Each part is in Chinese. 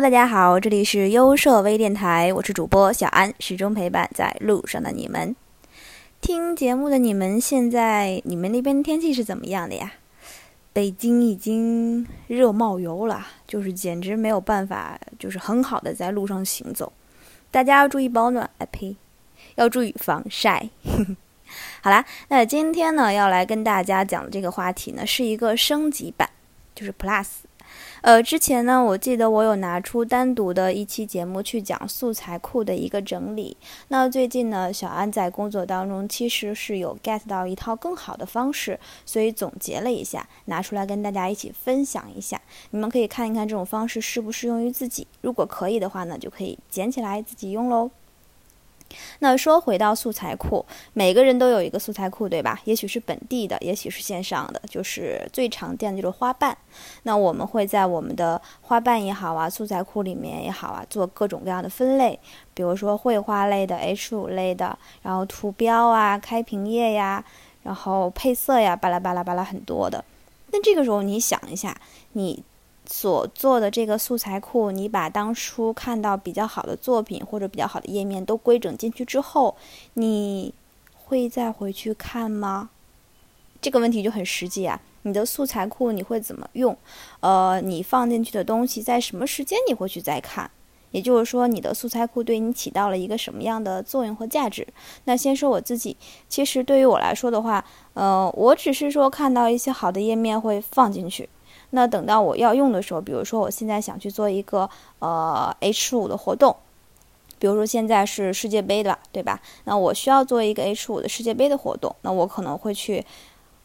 大家好，这里是优设微电台，我是主播小安，始终陪伴在路上的你们。听节目的你们，现在你们那边天气是怎么样的呀？北京已经热冒油了，就是简直没有办法，就是很好的在路上行走。大家要注意保暖，哎呸，要注意防晒。好啦，那今天呢要来跟大家讲的这个话题呢，是一个升级版，就是 Plus。呃，之前呢，我记得我有拿出单独的一期节目去讲素材库的一个整理。那最近呢，小安在工作当中其实是有 get 到一套更好的方式，所以总结了一下，拿出来跟大家一起分享一下。你们可以看一看这种方式适不适用于自己，如果可以的话呢，就可以捡起来自己用喽。那说回到素材库，每个人都有一个素材库，对吧？也许是本地的，也许是线上的，就是最常见的就是花瓣。那我们会在我们的花瓣也好啊，素材库里面也好啊，做各种各样的分类，比如说绘画类的、H5 类的，然后图标啊、开屏页呀，然后配色呀，巴拉巴拉巴拉很多的。那这个时候你想一下，你。所做的这个素材库，你把当初看到比较好的作品或者比较好的页面都规整进去之后，你会再回去看吗？这个问题就很实际啊。你的素材库你会怎么用？呃，你放进去的东西在什么时间你会去再看？也就是说，你的素材库对你起到了一个什么样的作用和价值？那先说我自己，其实对于我来说的话，呃，我只是说看到一些好的页面会放进去。那等到我要用的时候，比如说我现在想去做一个呃 H 五的活动，比如说现在是世界杯的，对吧？那我需要做一个 H 五的世界杯的活动，那我可能会去。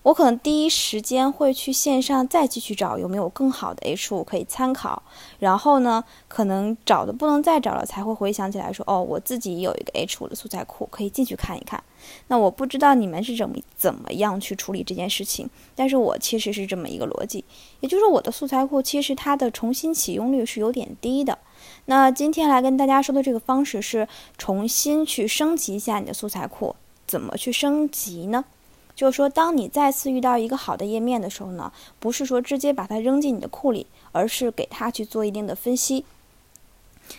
我可能第一时间会去线上再继续找有没有更好的 H 五可以参考，然后呢，可能找的不能再找了，才会回想起来说，哦，我自己有一个 H 五的素材库可以进去看一看。那我不知道你们是怎么怎么样去处理这件事情，但是我其实是这么一个逻辑，也就是我的素材库其实它的重新启用率是有点低的。那今天来跟大家说的这个方式是重新去升级一下你的素材库，怎么去升级呢？就是说，当你再次遇到一个好的页面的时候呢，不是说直接把它扔进你的库里，而是给它去做一定的分析。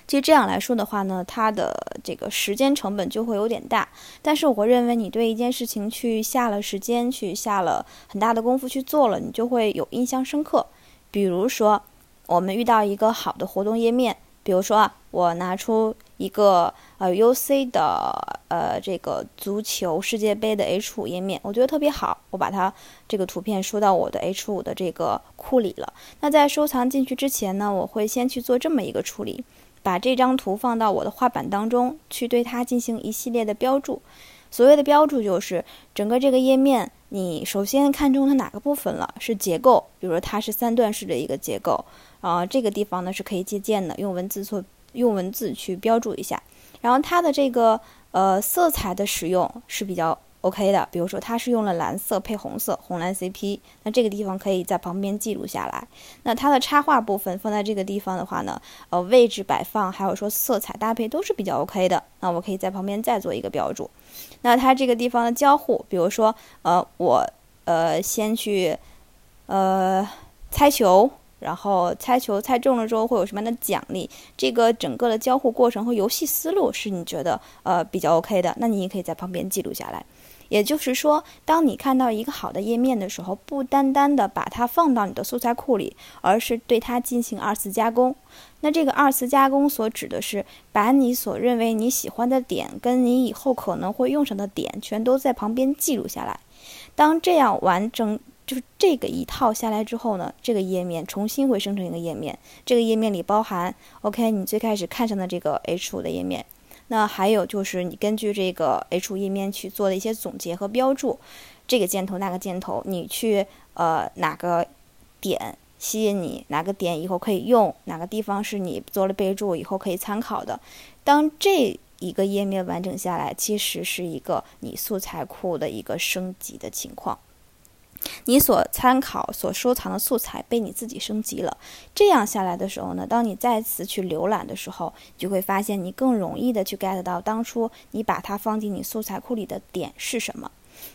其实这样来说的话呢，它的这个时间成本就会有点大。但是我认为，你对一件事情去下了时间，去下了很大的功夫去做了，你就会有印象深刻。比如说，我们遇到一个好的活动页面。比如说，我拿出一个呃 UC 的呃这个足球世界杯的 H5 页面，我觉得特别好，我把它这个图片收到我的 H5 的这个库里了。那在收藏进去之前呢，我会先去做这么一个处理，把这张图放到我的画板当中，去对它进行一系列的标注。所谓的标注就是整个这个页面，你首先看中它哪个部分了？是结构，比如说它是三段式的一个结构。啊，这个地方呢是可以借鉴的，用文字做，用文字去标注一下。然后它的这个呃色彩的使用是比较 OK 的，比如说它是用了蓝色配红色，红蓝 CP，那这个地方可以在旁边记录下来。那它的插画部分放在这个地方的话呢，呃位置摆放还有说色彩搭配都是比较 OK 的。那我可以在旁边再做一个标注。那它这个地方的交互，比如说呃我呃先去呃猜球。然后猜球猜中了之后会有什么样的奖励？这个整个的交互过程和游戏思路是你觉得呃比较 OK 的，那你也可以在旁边记录下来。也就是说，当你看到一个好的页面的时候，不单单的把它放到你的素材库里，而是对它进行二次加工。那这个二次加工所指的是把你所认为你喜欢的点，跟你以后可能会用上的点，全都在旁边记录下来。当这样完整。就是这个一套下来之后呢，这个页面重新会生成一个页面。这个页面里包含，OK，你最开始看上的这个 H5 的页面，那还有就是你根据这个 H5 页面去做的一些总结和标注，这个箭头那个箭头，你去呃哪个点吸引你，哪个点以后可以用，哪个地方是你做了备注以后可以参考的。当这一个页面完整下来，其实是一个你素材库的一个升级的情况。你所参考、所收藏的素材被你自己升级了，这样下来的时候呢，当你再次去浏览的时候，就会发现你更容易的去 get 到当初你把它放进你素材库里的点是什么。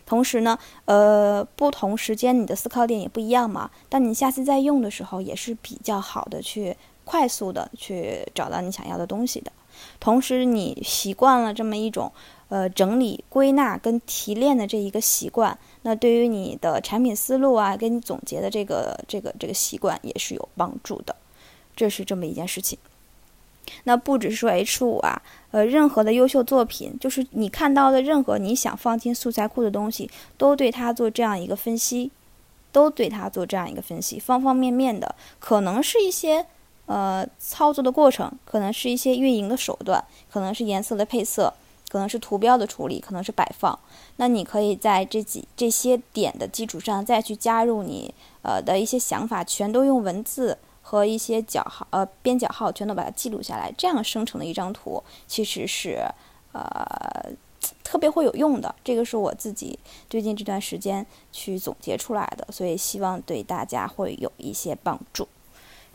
同时呢，呃，不同时间你的思考点也不一样嘛。当你下次再用的时候，也是比较好的去快速的去找到你想要的东西的。同时，你习惯了这么一种呃整理、归纳跟提炼的这一个习惯，那对于你的产品思路啊，跟你总结的这个这个这个习惯也是有帮助的。这是这么一件事情。那不只是说 H 五啊，呃，任何的优秀作品，就是你看到的任何你想放进素材库的东西，都对它做这样一个分析，都对它做这样一个分析，方方面面的，可能是一些呃操作的过程，可能是一些运营的手段，可能是颜色的配色，可能是图标的处理，可能是摆放。那你可以在这几这些点的基础上，再去加入你呃的一些想法，全都用文字。和一些角号呃边角号全都把它记录下来，这样生成的一张图其实是呃特别会有用的。这个是我自己最近这段时间去总结出来的，所以希望对大家会有一些帮助。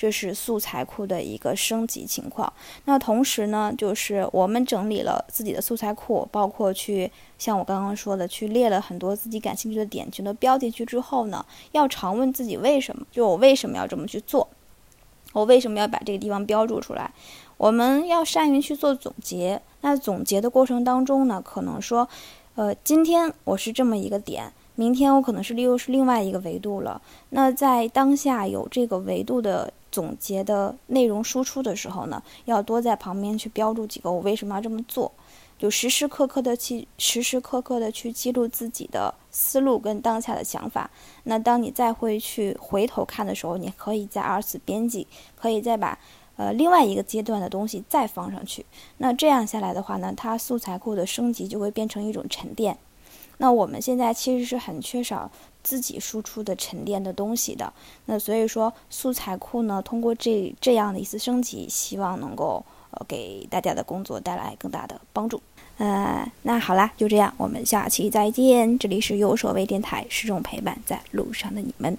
这是素材库的一个升级情况。那同时呢，就是我们整理了自己的素材库，包括去像我刚刚说的，去列了很多自己感兴趣的点，全都标进去之后呢，要常问自己为什么，就我为什么要这么去做。我为什么要把这个地方标注出来？我们要善于去做总结。那总结的过程当中呢，可能说，呃，今天我是这么一个点，明天我可能是又是另外一个维度了。那在当下有这个维度的总结的内容输出的时候呢，要多在旁边去标注几个我为什么要这么做。就时时刻刻的去，时时刻刻的去记录自己的思路跟当下的想法。那当你再会去回头看的时候，你可以再二次编辑，可以再把呃另外一个阶段的东西再放上去。那这样下来的话呢，它素材库的升级就会变成一种沉淀。那我们现在其实是很缺少自己输出的沉淀的东西的。那所以说，素材库呢，通过这这样的一次升级，希望能够呃给大家的工作带来更大的帮助。呃，那好啦，就这样，我们下期再见。这里是右手微电台，始终陪伴在路上的你们。